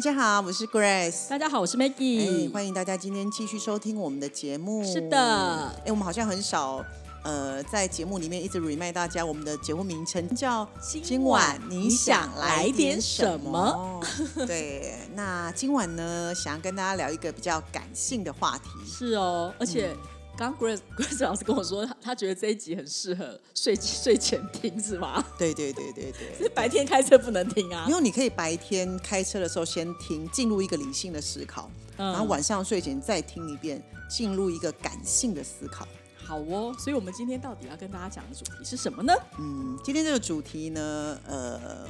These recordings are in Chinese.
大家好，我是 Grace。大家好，我是哎，Maggie。欢迎大家今天继续收听我们的节目。是的哎，我们好像很少呃在节目里面一直 remind 大家，我们的节目名称叫今今晚你想来点什么？对，那今晚呢，想要跟大家聊一个比较感性的话题。是哦，而且刚 Grace Grace 老师跟我说，他他觉得这一集很适合睡睡前听，是吗？对对对对对。是白天开车不能听啊因。为你可以白天开车的时候先听，进入一个理性的思考，嗯然后晚上睡前再听一遍，进入一个感性的思考。好哦，所以我们今天到底要跟大家讲的主题是什么呢？嗯，今天这个主题呢，呃，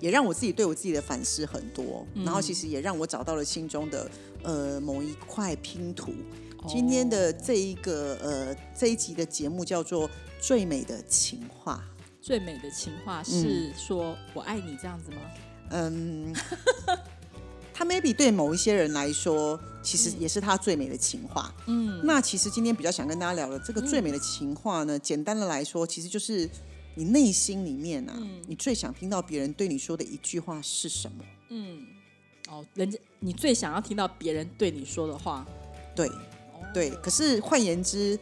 也让我自己对我自己的反思很多，嗯然后其实也让我找到了心中的呃某一块拼图。哦今天的这一个呃这一集的节目叫做《最美的情话》。最美的情话是说我爱你这样子吗？嗯，他 maybe 对某一些人来说，其实也是他最美的情话。嗯，那其实今天比较想跟大家聊的这个最美的情话呢，简单的来说，其实就是你内心里面啊，嗯你最想听到别人对你说的一句话是什么？嗯，哦，人家你最想要听到别人对你说的话，对哦对，可是换言之，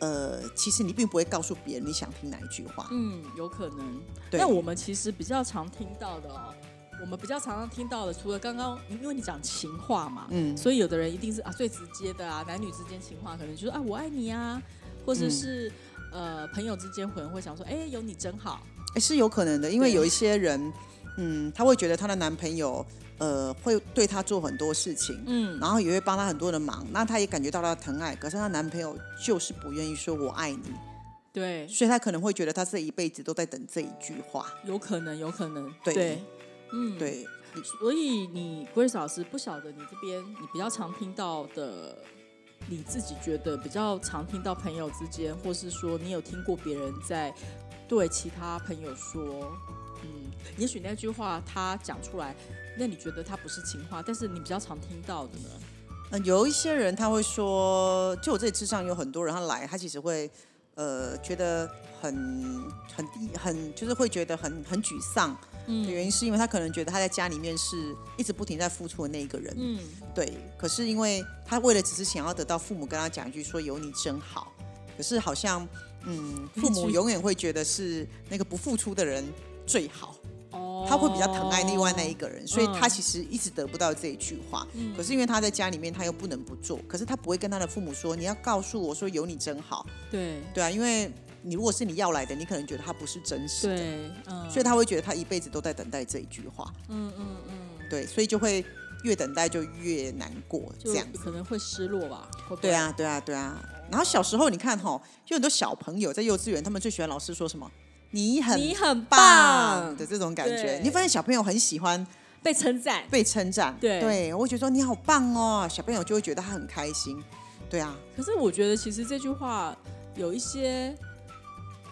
呃，其实你并不会告诉别人你想听哪一句话。嗯，有可能。对那我们其实比较常听到的哦，我们比较常常听到的，除了刚刚因为你讲情话嘛，嗯所以有的人一定是啊最直接的啊，男女之间情话可能就是啊我爱你啊，或者是、呃朋友之间可能会想说哎有你真好，诶是有可能的，因为有一些人，嗯，她会觉得她的男朋友，呃，会对她做很多事情，嗯。然后也会帮她很多的忙，那她也感觉到她的疼爱，可是她男朋友就是不愿意说我爱你，对，所以她可能会觉得她这一辈子都在等这一句话。有可能有可能。对。嗯，对，所以你 Grace 老师不晓得你这边你比较常听到的，你自己觉得比较常听到朋友之间，或是说你有听过别人在对其他朋友说，嗯，也许那句话他讲出来，那你觉得他不是情话，但是你比较常听到的呢？嗯，有一些人他会说，就我这里智上有很多人，他来，他其实会，呃，觉得很很低，很就是会觉得很很沮丧。的嗯原因是因为他可能觉得他在家里面是一直不停在付出的那一个人，嗯对。可是因为他为了只是想要得到父母跟他讲一句说有你真好，可是好像嗯，父母永远会觉得是那个不付出的人最好，哦他会比较疼爱另外那一个人，所以他嗯其实一直得不到这一句话。嗯可是因为他在家里面他又不能不做，可是他不会跟他的父母说你要告诉我说有你真好，对对啊，因为你如果是你要来的，你可能觉得他不是真实的。对，嗯，所以他会觉得他一辈子都在等待这一句话，嗯嗯嗯，对，所以就会越等待就越难过，这样。可能会失落吧？会会对，啊，对啊，对啊。然后小时候你看哈，就很多小朋友在幼稚园，他们最喜欢老师说什么“你很你很棒”的这种感觉。你发现小朋友很喜欢被称赞，被称赞，对对，我会觉得说你好棒哦，小朋友就会觉得他很开心。对啊，可是我觉得，其实这句话有一些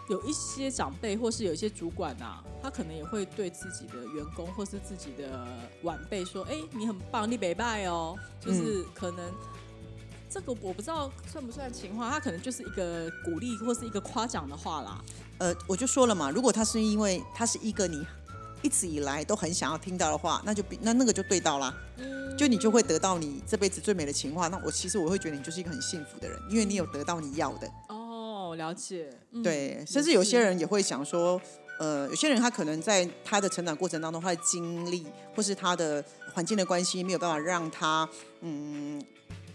有一些长辈，或是有一些主管啊，他可能也会对自己的员工或是自己的晚辈说：“哎、你很棒，你北拜哦。”就是可能、这个我不知道算不算情话，他可能就是一个鼓励或是一个夸奖的话啦。呃，我就说了嘛，如果他是因为他是一个你一直以来都很想要听到的话，那就比那那个就对到啦。嗯，就你就会得到你这辈子最美的情话。那我其实我会觉得你就是一个很幸福的人，因为你有得到你要的。哦，了解。嗯对，甚至有些人也会想说，呃，有些人他可能在他的成长过程当中，他的经历或是他的环境的关系，没有办法让他嗯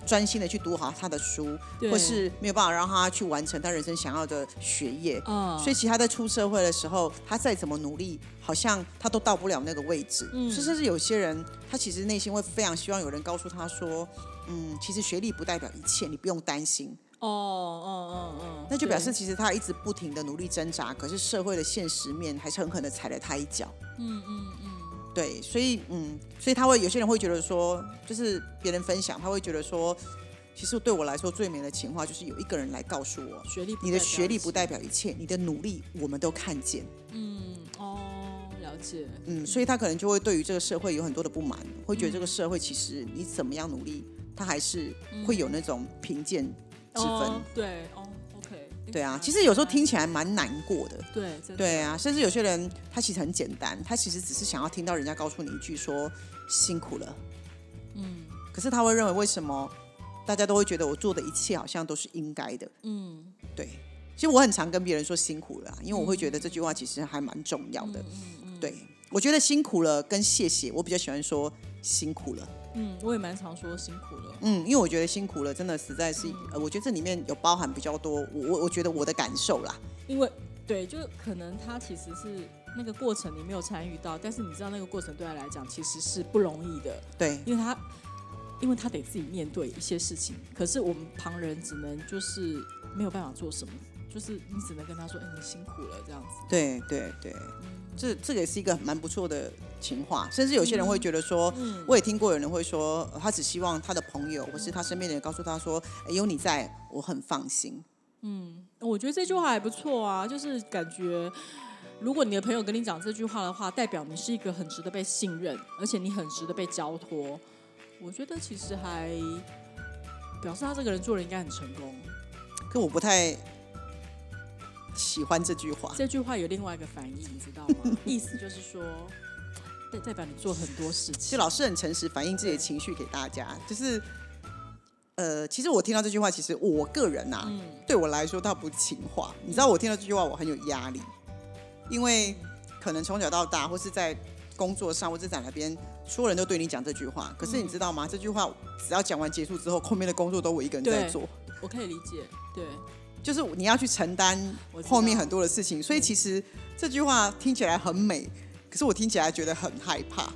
专心的去读好他的书，或是没有办法让他去完成他人生想要的学业。嗯，所以，其实他在出社会的时候，他再怎么努力，好像他都到不了那个位置。嗯所以，甚至有些人，他其实内心会非常希望有人告诉他说：“嗯，其实学历不代表一切，你不用担心。”哦哦哦哦，那就表示其实他一直不停的努力挣扎，可是社会的现实面还是狠狠的踩了他一脚。嗯嗯嗯，对，所以嗯，所以他会有些人会觉得说，就是别人分享，他会觉得说，其实对我来说最美的情话就是有一个人来告诉我，学历你的学历不代表一切，你的努力我们都看见。嗯哦，了解。嗯，所以他可能就会对于这个社会有很多的不满，会觉得这个社会其实你怎么样努力，他还是会有那种贫贱之分。哦、对。对啊，其实有时候听起来蛮难过的。对，真的对啊，甚至有些人他其实很简单，他其实只是想要听到人家告诉你一句说辛苦了。嗯可是他会认为为什么大家都会觉得我做的一切好像都是应该的？嗯对，其实我很常跟别人说辛苦了啊，因为我会觉得这句话其实还蛮重要的。嗯对，我觉得辛苦了跟谢谢，我比较喜欢说辛苦了。嗯，我也蛮常说辛苦了。嗯，因为我觉得辛苦了，真的实在是，呃，我觉得这里面有包含比较多，我我我觉得我的感受啦。因为对，就可能他其实是那个过程你没有参与到，但是你知道那个过程对他来讲其实是不容易的，对，因为他因为他得自己面对一些事情，可是我们旁人只能就是没有办法做什么，就是你只能跟他说，哎、你辛苦了这样子。对对对，这这个也是一个蛮不错的情话，甚至有些人会觉得说，嗯我也听过有人会说，呃他只希望他的朋友或是他身边的人告诉他说，哎有你在，我很放心。嗯我觉得这句话还不错啊，就是感觉，如果你的朋友跟你讲这句话的话，代表你是一个很值得被信任，而且你很值得被交托。我觉得其实还表示他这个人做人应该很成功。可我不太喜欢这句话。这句话有另外一个反义，你知道吗？意思就是说，代代表你做很多事情。其实。老师很诚实，反映自己的情绪给大家。就是，呃，其实我听到这句话，其实我个人呐、嗯对我来说，它不情话。你知道，我听到这句话，我很有压力，因为可能从小到大，或是在工作上，或者在哪边，所有人都对你讲这句话。可是你知道吗？这句话只要讲完结束之后，后面的工作都我一个人在做，我可以理解，对，就是你要去承担后面很多的事情。所以其实这句话听起来很美，可是我听起来觉得很害怕。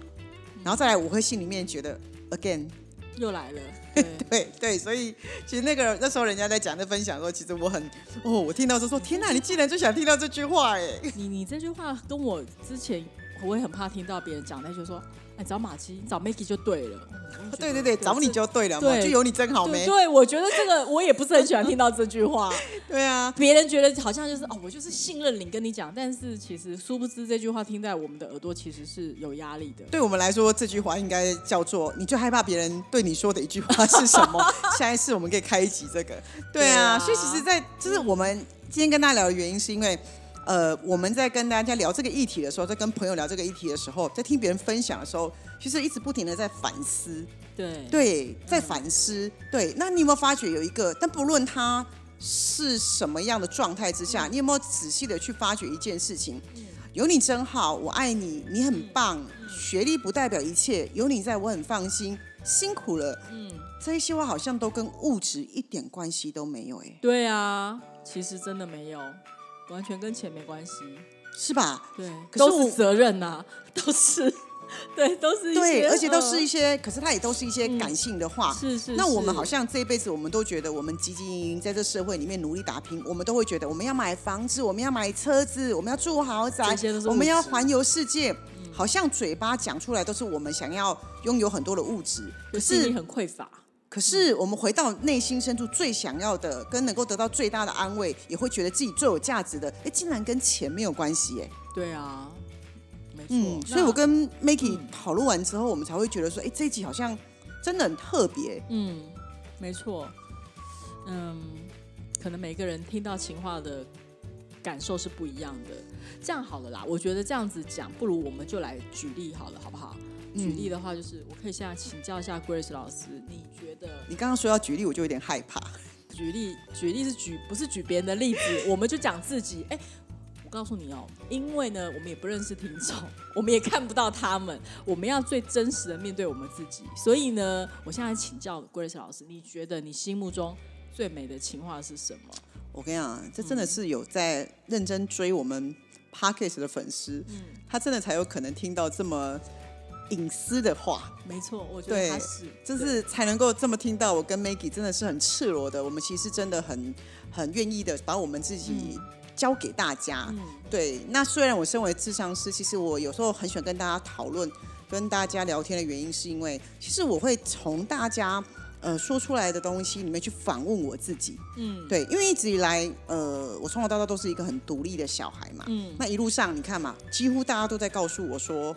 然后再来，我会心里面觉得，again，又来了，对，对对，所以其实那个那时候人家在讲在分享的时候，其实我很哦，我听到就说天哪，你竟然就想听到这句话哎，你你这句话跟我之前我也很怕听到别人讲，那就说，哎，找马姬，找 Maggie 就对了。对对对，找你就对了就有你真好没？对对，我觉得这个我也不是很喜欢听到这句话。对啊，别人觉得好像就是哦，我就是信任你跟你讲，但是其实殊不知这句话听在我们的耳朵其实是有压力的。对我们来说这句话应该叫做你最害怕别人对你说的一句话是什么？下一次我们可以开一集这个。对啊，对啊所以其实在，就是我们今天跟大家聊的原因，是因为。呃，我们在跟大家聊这个议题的时候，在跟朋友聊这个议题的时候，在听别人分享的时候，其实一直不停的在反思，对对，在反思。对，那你有没有发觉有一个？但不论他是什么样的状态之下，你有没有仔细的去发掘一件事情？有你真好，我爱你，你很棒。学历不代表一切，有你在我很放心。辛苦了，嗯，这些话好像都跟物质一点关系都没有，哎，对啊，其实真的没有，完全跟钱没关系。是吧？对，可是都是责任呐、都是对，都是一些对，而且都是呃一些，可是它也都是一些感性的话。是是。那我们好像这一辈子，我们都觉得我们汲汲营营在这社会里面努力打拼，我们都会觉得我们要买房子，我们要买车子，我们要住豪宅我们要环游世界。好像嘴巴讲出来都是我们想要拥有很多的物质，可可是你是很匮乏。可是我们回到内心深处最想要的，跟能够得到最大的安慰，也会觉得自己最有价值的，哎，竟然跟钱没有关系，哎，对啊，没错。嗯，所以我跟 Makey 讨论完之后，我们才会觉得说，哎，这一集好像真的很特别，嗯，没错，嗯，可能每个人听到情话的感受是不一样的。这样好了啦，我觉得这样子讲，不如我们就来举例好了，好不好？举例的话，就是我可以现在请教一下 Grace 老师，你觉得你刚刚说要举例，我就有点害怕。举例举例是举不是举别人的例子，我们就讲自己。哎、我告诉你哦，因为呢，我们也不认识听众，我们也看不到他们，我们要最真实的面对我们自己。所以呢，我现在请教 Grace 老师，你觉得你心目中最美的情话是什么？我跟你讲，这真的是有在认真追我们 Podcast 的粉丝，嗯他真的才有可能听到这么隐私的话，没错，我觉得他是，就是才能够这么听到我跟 Maggie 真的是很赤裸的，我们其实真的很很愿意的把我们自己交给大家。嗯对，那虽然我身为智商师，其实我有时候很喜欢跟大家讨论，跟大家聊天的原因，是因为其实我会从大家呃说出来的东西里面去反问我自己。嗯，对，因为一直以来，呃，我从小到大都是一个很独立的小孩嘛。嗯，那一路上你看嘛，几乎大家都在告诉我说，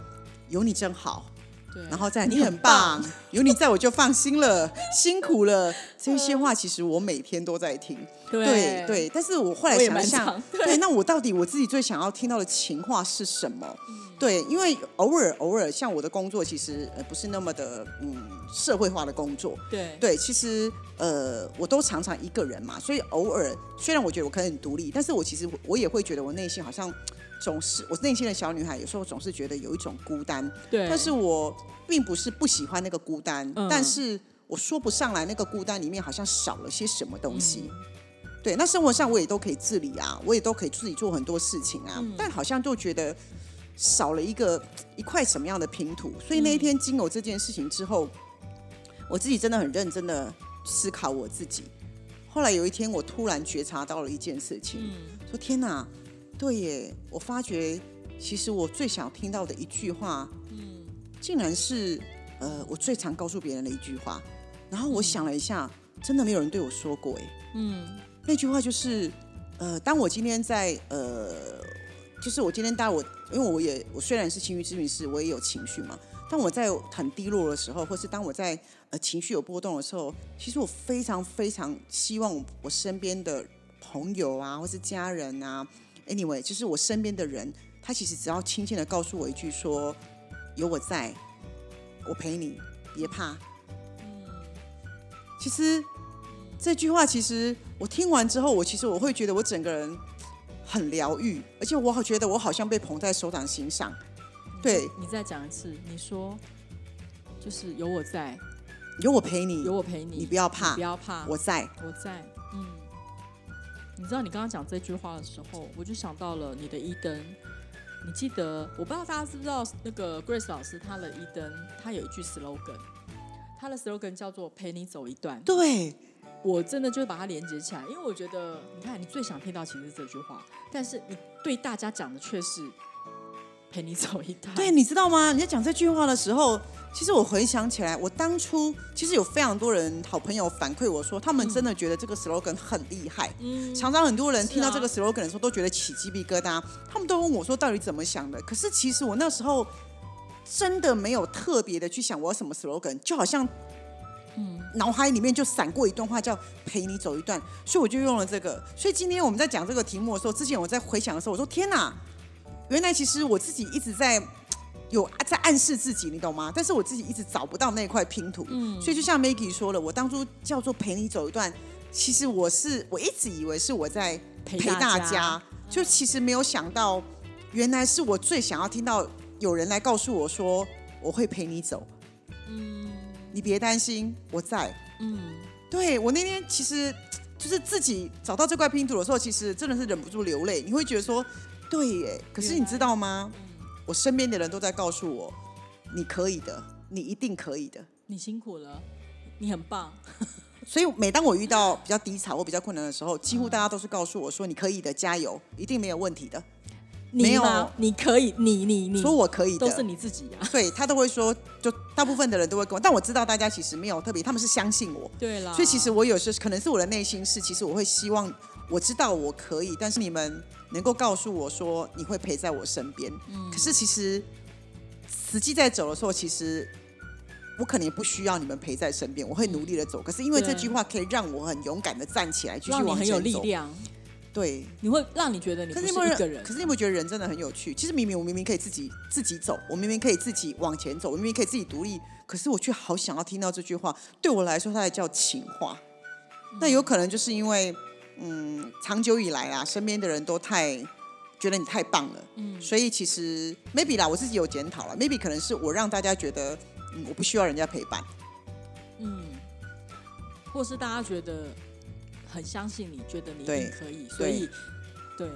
有你真好。对，然后再你很棒，有你在我就放心了，辛苦了。这些话其实我每天都在听，对对。但是我后来想想，对，那我到底我自己最想要听到的情话是什么？对，因为偶尔偶尔，像我的工作其实呃不是那么的嗯社会化的工作，对对，其实呃我都常常一个人嘛，所以偶尔虽然我觉得我可能很独立，但是我其实我也会觉得我内心好像。总是我内心的小女孩，有时候总是觉得有一种孤单。对，但是我并不是不喜欢那个孤单，但是我说不上来那个孤单里面好像少了些什么东西。对，那生活上我也都可以自理啊，我也都可以自己做很多事情啊，但好像就觉得少了一个一块什么样的拼图。所以那一天经有这件事情之后，我自己真的很认真的思考我自己。后来有一天，我突然觉察到了一件事情，说天哪！对耶，我发觉其实我最想听到的一句话，嗯，竟然是呃我最常告诉别人的一句话。然后我想了一下，真的没有人对我说过哎，嗯，那句话就是呃，当我今天在呃，就是我今天当我因为我也我虽然是情绪咨询师，我也有情绪嘛。当我在很低落的时候，或是当我在呃情绪有波动的时候，其实我非常非常希望我身边的朋友啊，或是家人啊。Anyway，就是我身边的人，他其实只要轻轻的告诉我一句说：“有我在，我陪你，别怕。”其实这句话，其实我听完之后，我其实我会觉得我整个人很疗愈，而且我好觉得我好像被捧在手掌心上。对，你再讲一次，你说就是有我在，有我陪你，有我陪你，你不要怕，不要怕，我在，我在，嗯。你知道你刚刚讲这句话的时候，我就想到了你的一灯。你记得？我不知道大家知不知道那个 Grace 老师他的一灯，他有一句 slogan，他的 slogan 叫做“陪你走一段”。对，我真的就把它连接起来，因为我觉得，你看，你最想听到其实是这句话，但是你对大家讲的却是“陪你走一段”。对，你知道吗？你在讲这句话的时候。其实我回想起来，我当初其实有非常多人好朋友反馈我说，他们真的觉得这个 slogan 很厉害。嗯，常常很多人听到这个 slogan 的时候，都觉得起鸡皮疙瘩。他们都问我说，到底怎么想的？可是其实我那时候真的没有特别的去想我要什么 slogan，就好像嗯，脑海里面就闪过一段话，叫陪你走一段，所以我就用了这个。所以今天我们在讲这个题目的时候，之前我在回想的时候，我说天哪，原来其实我自己一直在。有在暗示自己，你懂吗？但是我自己一直找不到那块拼图，嗯，所以就像 Maggie 说了，我当初叫做陪你走一段，其实我是我一直以为是我在陪大家，就其实没有想到，原来是我最想要听到有人来告诉我说我会陪你走，嗯，你别担心，我在，嗯，对我那天其实就是自己找到这块拼图的时候，其实真的是忍不住流泪，你会觉得说，对耶，可是你知道吗？我身边的人都在告诉我，你可以的，你一定可以的。你辛苦了，你很棒。所以每当我遇到比较低潮或比较困难的时候，几乎大家都是告诉我说：“你可以的，加油，一定没有问题的。”没有，你可以，你你你说我可以，都是你自己啊。对他都会说，就大部分的人都会跟我，但我知道大家其实没有特别，他们是相信我。对了，所以其实我有时可能是我的内心是，其实我会希望。我知道我可以，但是你们能够告诉我说你会陪在我身边。嗯，可是其实实际在走的时候，其实我可能也不需要你们陪在身边，我会努力的走。可是因为这句话可以让我很勇敢的站起来，继续往前走。很有力量。对，你会让你觉得你不是一个人。可是你有没有觉得人真的很有趣？其实明明我明明可以自己自己走，我明明可以自己往前走，我明明可以自己独立，可是我却好想要听到这句话。对我来说，它才叫情话。那有可能就是因为。嗯，长久以来啊，身边的人都太觉得你太棒了，嗯，所以其实 maybe 啦，我自己有检讨了，maybe 可能是我让大家觉得，嗯，我不需要人家陪伴，嗯，或是大家觉得很相信你，觉得你一定可以，所以对，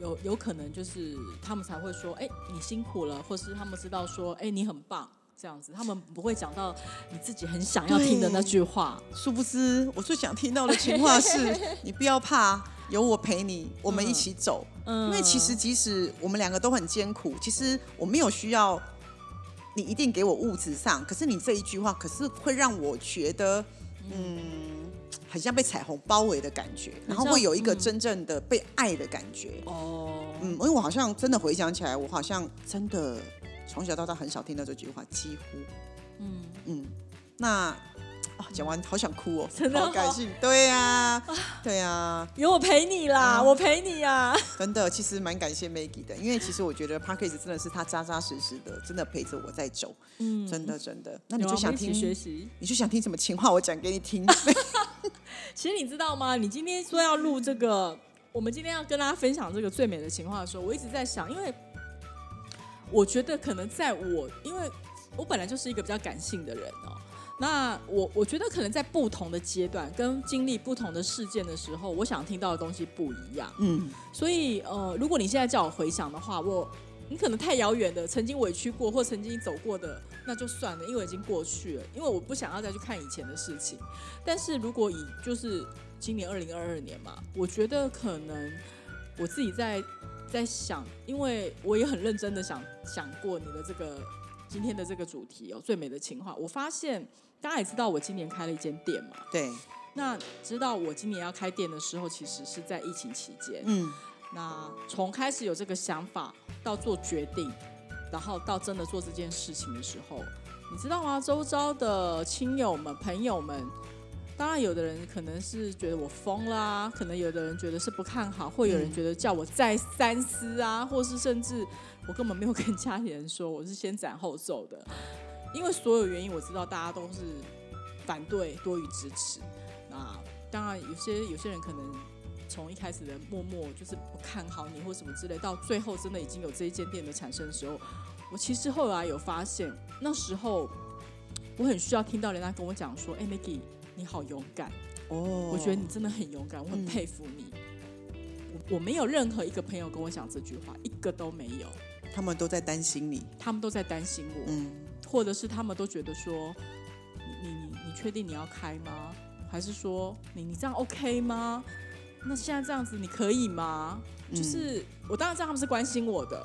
有有有可能就是他们才会说，哎，你辛苦了，或是他们知道说，哎，你很棒。这样子，他们不会讲到你自己很想要听的那句话。殊不知，我最想听到的情话是：你不要怕，有我陪你，我们一起走。嗯因为其实，即使我们两个都很艰苦，其实我没有需要你一定给我物质上，可是你这一句话，可是会让我觉得，嗯，很像被彩虹包围的感觉，然后会有一个嗯真正的被爱的感觉。哦，嗯，因为我好像真的回想起来，我好像真的从小到大很少听到这句话，几乎，嗯，嗯，那啊，讲完好想哭哦，真的哦好感性，对呀、对呀、有我陪你啦，啊我陪你啊。真的，其实蛮感谢 Maggie 的，因为其实我觉得 p a r k a s 真的是他扎扎实实的，真的陪着我在走，嗯，真的真的。那你就想听学习。你就想听什么情话，我讲给你听。其实你知道吗？你今天说要录这个，我们今天要跟大家分享这个最美的情话的时候，我一直在想，因为我觉得可能在我，因为我本来就是一个比较感性的人哦。那我我觉得可能在不同的阶段跟经历不同的事件的时候，我想听到的东西不一样。嗯，所以呃，如果你现在叫我回想的话，我你可能太遥远的，曾经委屈过或曾经走过的，那就算了，因为已经过去了。因为我不想要再去看以前的事情。但是如果以就是今年二零二二年嘛，我觉得可能我自己在在想，因为我也很认真的想想过你的这个今天的这个主题哦，最美的情话。我发现大家也知道，我今年开了一间店嘛。对，那知道我今年要开店的时候，其实是在疫情期间。嗯那从开始有这个想法到做决定，然后到真的做这件事情的时候，你知道吗？周遭的亲友们、朋友们，当然有的人可能是觉得我疯啦，可能有的人觉得是不看好，或有人觉得叫我再三思啊，或是甚至我根本没有跟家里人说，我是先斩后奏的，因为所有原因我知道大家都是反对多于支持。那当然有些有些人可能从一开始的默默就是不看好你或什么之类，到最后真的已经有这一间店的产生的时候，我其实后来有发现，那时候我很需要听到人家跟我讲说：“哎、m a g g i e 你好勇敢，哦，我觉得你真的很勇敢，我很嗯佩服你。我我没有任何一个朋友跟我讲这句话，一个都没有，他们都在担心你。他们都在担心我。嗯，或者是他们都觉得说，你你你你确定你要开吗？还是说你你这样 OK 吗？那现在这样子你可以吗？嗯就是我当然知道他们是关心我的，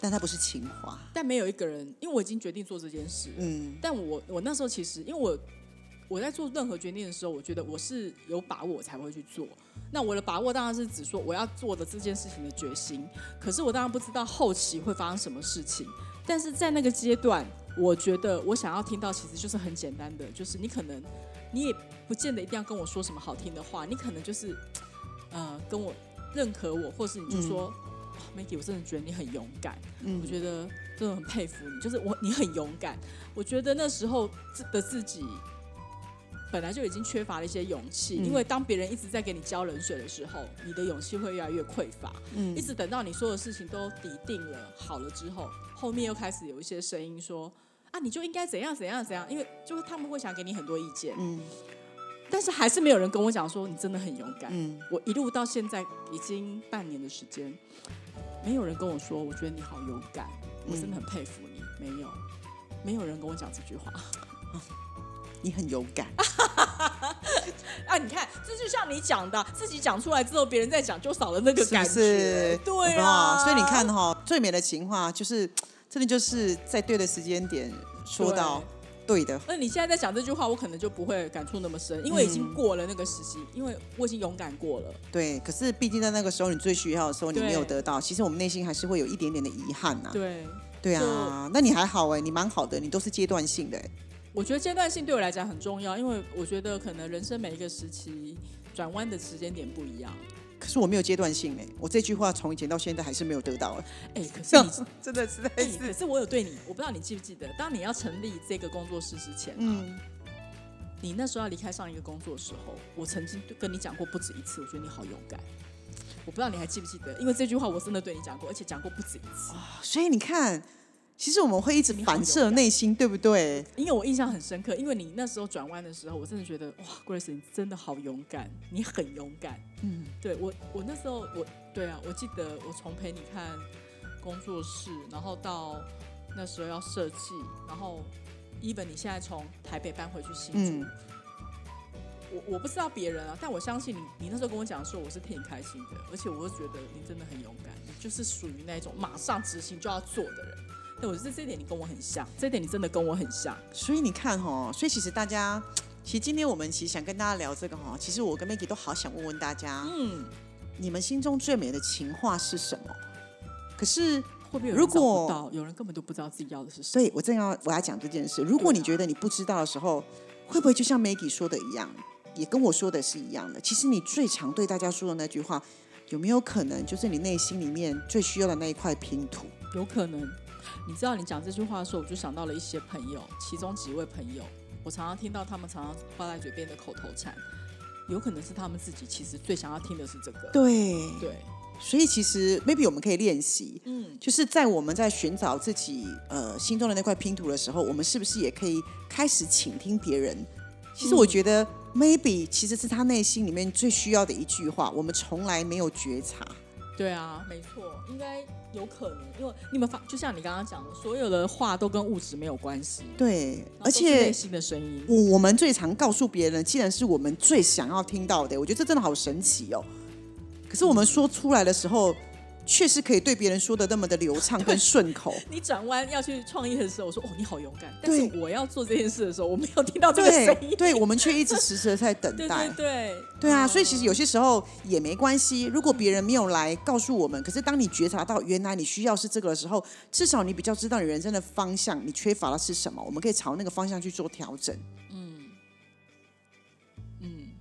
但他不是情话。但没有一个人，因为我已经决定做这件事。嗯但我我那时候其实因为我我在做任何决定的时候，我觉得我是有把握我才会去做。那我的把握当然是指说我要做的这件事情的决心，可是我当然不知道后期会发生什么事情。但是在那个阶段，我觉得我想要听到其实就是很简单的，就是你可能你也不见得一定要跟我说什么好听的话，你可能就是呃跟我认可我，或是你就说、哇 Maggie，我真的觉得你很勇敢。嗯我觉得真的很佩服你，就是我你很勇敢。我觉得那时候自的自己本来就已经缺乏了一些勇气，嗯因为当别人一直在给你浇冷水的时候，你的勇气会越来越匮乏。嗯一直等到你所有事情都抵定了、好了之后，后面又开始有一些声音说。啊，你就应该怎样怎样怎样，因为就是他们会想给你很多意见，嗯但是还是没有人跟我讲说你真的很勇敢。嗯，我一路到现在已经半年的时间，没有人跟我说，我觉得你好勇敢，我真的很佩服你。没有，没有人跟我讲这句话。你很勇敢。啊，你看，这就像你讲的，自己讲出来之后，别人再讲就少了那个感觉。是？是对啊，所以你看哈、最美的情话就是真的就是在对的时间点说到对。的。那你现在在讲这句话，我可能就不会感触那么深，因为已经嗯过了那个时期，因为我已经勇敢过了。对，可是毕竟在那个时候你最需要的时候，你没有得到，其实我们内心还是会有一点点的遗憾呐、对，对啊，那你还好哎、你蛮好的，你都是阶段性的、哎我觉得阶段性对我来讲很重要，因为我觉得可能人生每一个时期转弯的时间点不一样。可是我没有阶段性哎、我这句话从以前到现在还是没有得到、哎哎、可是你 真的是在哎、可是我有对你，我不知道你记不记得，当你要成立这个工作室之前、啊，嗯，你那时候要离开上一个工作的时候，我曾经跟你讲过不止一次，我觉得你好勇敢。我不知道你还记不记得，因为这句话我真的对你讲过，而且讲过不止一次。所以你看，其实我们会一直反射内心，对不对？因为我印象很深刻，因为你那时候转弯的时候，我真的觉得哇，Grace 你真的好勇敢，你很勇敢。嗯，对我，我那时候我对啊，我记得我从陪你看工作室，然后到那时候要设计，然后 even 你现在从台北搬回去新竹，嗯我我不知道别人啊，但我相信你，你那时候跟我讲说我是替你开心的，而且我会觉得你真的很勇敢，你就是属于那种马上执行就要做的人。对，我觉得这一点你跟我很像，这一点你真的跟我很像。所以你看哈，所以其实大家，其实今天我们其实想跟大家聊这个哈，其实我跟 Maggie 都好想问问大家，嗯，你们心中最美的情话是什么？可是会不会有人如果到，有人根本都不知道自己要的是什么？对我正要我要讲这件事，如果你觉得你不知道的时候，会不会就像 Maggie 说的一样，也跟我说的是一样的？其实你最常对大家说的那句话，有没有可能就是你内心里面最需要的那一块拼图？有可能。你知道你讲这句话的时候，我就想到了一些朋友，其中几位朋友，我常常听到他们常常挂在嘴边的口头禅，有可能是他们自己其实最想要听的是这个。对，对，所以其实 maybe 我们可以练习，嗯，就是在我们在寻找自己呃心中的那块拼图的时候，我们是不是也可以开始倾听别人？其实我觉得 maybe 其实是他内心里面最需要的一句话，我们从来没有觉察。对啊，没错，应该有可能，因为你们发，就像你刚刚讲的，所有的话都跟物质没有关系，对，而且内心的声音。我我们最常告诉别人，既然是我们最想要听到的，我觉得这真的好神奇哦。可是我们说出来的时候，确实可以对别人说的那么的流畅 跟顺口。你转弯要去创业的时候，我说哦，你好勇敢。但是我要做这件事的时候，我没有听到这个声音。对，对我们却一直迟迟的在等待。对对对啊，嗯所以其实有些时候也没关系。如果别人没有来告诉我们，可是当你觉察到原来你需要是这个的时候，至少你比较知道你人生的方向，你缺乏的是什么，我们可以朝那个方向去做调整。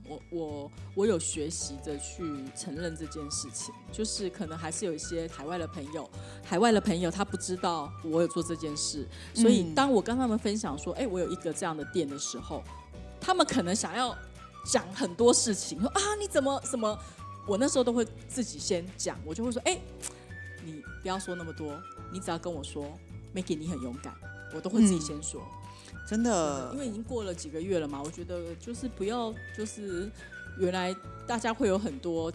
嗯，我我我有学习着去承认这件事情，就是可能还是有一些海外的朋友，海外的朋友他不知道我有做这件事，所以当我跟他们分享说，哎、我有一个这样的店的时候，他们可能想要讲很多事情，说啊你怎么什么，我那时候都会自己先讲，我就会说，哎、你不要说那么多，你只要跟我说，Maggie 你很勇敢，我都会自己先说。真的因，为已经过了几个月了嘛，我觉得就是不要，就是原来大家会有很多，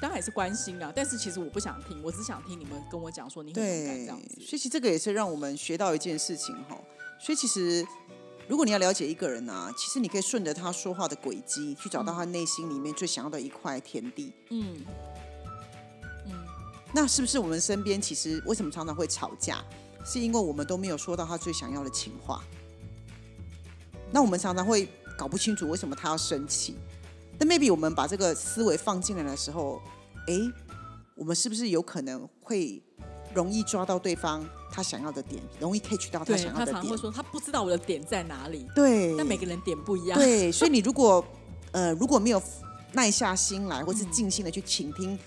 当然也是关心啊，但是其实我不想听，我只想听你们跟我讲说你很勇敢这样子，。所以其实这个也是让我们学到一件事情哈。所以其实，如果你要了解一个人啊，其实你可以顺着他说话的轨迹，去找到他内心里面最想要的一块田地。嗯嗯那是不是我们身边其实为什么常常会吵架？是因为我们都没有说到他最想要的情话。那我们常常会搞不清楚为什么他要生气。但 maybe 我们把这个思维放进来的时候，哎，我们是不是有可能会容易抓到对方他想要的点，容易 catch 到他想要的点他常常会？说他不知道我的点在哪里，对，但每个人点不一样。对，所以你如果 呃如果没有耐下心来，或是静心的去倾听，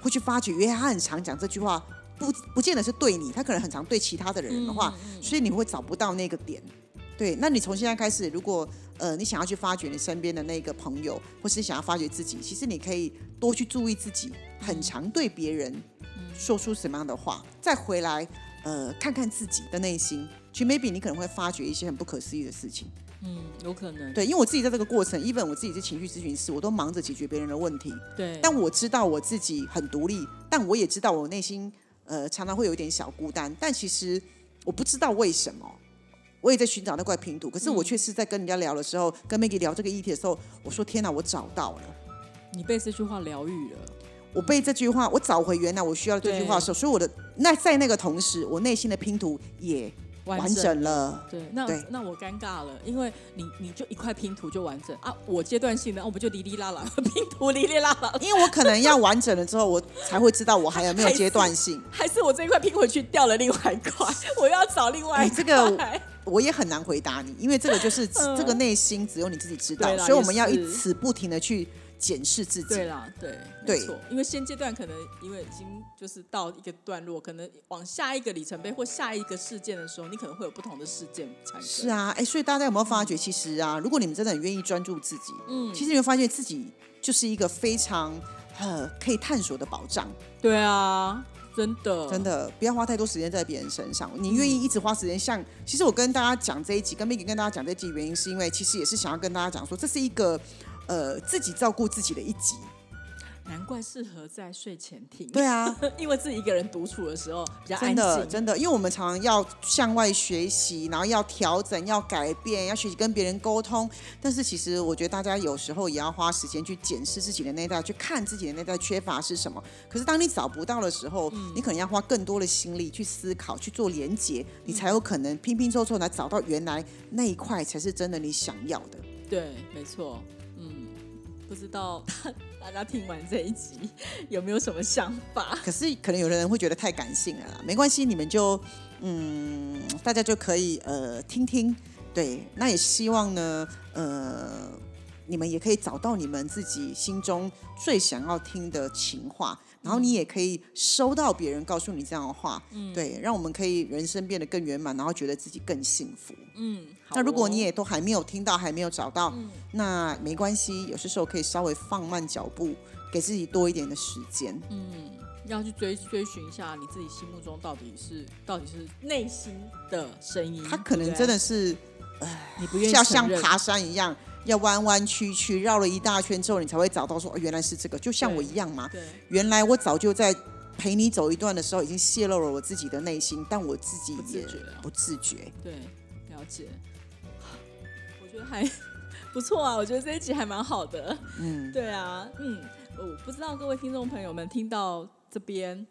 会去发觉，因为他很常讲这句话，不不见得是对你，他可能很常对其他的人的话，所以你会找不到那个点。对，那你从现在开始，如果呃你想要去发掘你身边的那个朋友，或是想要发掘自己，其实你可以多去注意自己，很常对别人说出什么样的话，再回来呃看看自己的内心，其实 maybe 你可能会发掘一些很不可思议的事情。嗯，有可能。对，因为我自己在这个过程，even 我自己是情绪咨询师，我都忙着解决别人的问题。对，但我知道我自己很独立，但我也知道我内心呃常常会有一点小孤单。但其实我不知道为什么，我也在寻找那块拼图。可是我却是在跟人家聊的时候，跟 Maggie 聊这个议题的时候，我说天哪，我找到了。你被这句话疗愈了。我被这句话，我找回原来我需要的这句话的时候，所以我的那在那个同时，我内心的拼图也完整了。对，那对那我尴尬了，因为你你就一块拼图就完整啊，我阶段性的，啊我不就哩哩啦啦 拼图哩哩啦啦，因为我可能要完整了之后，我才会知道我还有没有阶段性。还是我这一块拼回去掉了另外一块，我要找另外一块。哎这个我也很难回答你，因为这个就是 只这个内心只有你自己知道所以我们要一此不停的去检视自己。对。啦，对，对。没错，因为现阶段可能因为已经就是到一个段落，可能往下一个里程碑或下一个事件的时候，你可能会有不同的事件产生。是，啊，哎，所以大家有没有发觉，其实啊，如果你们真的很愿意专注自己，嗯，其实你会发现自己就是一个非常呃可以探索的宝藏。对啊，真的，真的不要花太多时间在别人身上，你愿意一直花时间像。其实我跟大家讲这一集，跟 Maggie 跟大家讲这一集，原因是因为其实也是想要跟大家讲说，这是一个呃自己照顾自己的一集。难难怪适合在睡前听。对啊，因为自己一个人独处的时候比较安真的静。真的，因为我们常常要向外学习，然后要调整、要改变、要学习跟别人沟通。但是其实我觉得大家有时候也要花时间去检视自己的内在，去看自己的内在缺乏是什么。可是当你找不到的时候，嗯你可能要花更多的心力去思考、去做连结，你才有可能拼拼凑凑来找到原来那一块才是真的你想要的。对，没错。嗯，不知道大家听完这一集 有没有什么想法？可是可能有的人会觉得太感性了啦，没关系，你们就嗯，大家就可以呃听听，对，那也希望呢，呃，你们也可以找到你们自己心中最想要听的情话，然后你也可以收到别人告诉你这样的话，嗯。对，让我们可以人生变得更圆满，然后觉得自己更幸福。嗯，好那如果哦你也都还没有听到，还没有找到，嗯那没关系，有些时候可以稍微放慢脚步，给自己多一点的时间。嗯，要去追追寻一下你自己心目中到底是到底是内心的声音。他可能真的是你不愿意要像爬山一样，要弯弯曲曲绕了一大圈之后，你才会找到说，哦，原来是这个，就像我一样嘛。对原来我早就在陪你走一段的时候，已经泄露了我自己的内心，但我自己不自也不自觉。对，了解。我觉得还 不错啊，我觉得这一集还蛮好的。嗯，对啊，嗯，我不知道各位听众朋友们听到这边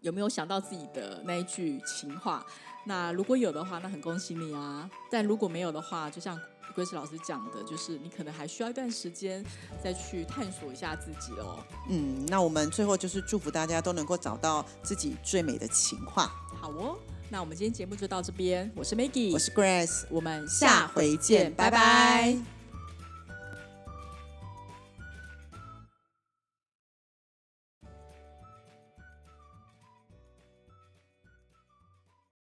有没有想到自己的那一句情话？那如果有的话，那很恭喜你啊！但如果没有的话，就像 Grace 老师讲的，就是你可能还需要一段时间再去探索一下自己哦。嗯，那我们最后就是祝福大家都能够找到自己最美的情话。好哦，那我们今天节目就到这边，我是 Maggie，我是 Grace，我们下回见，拜拜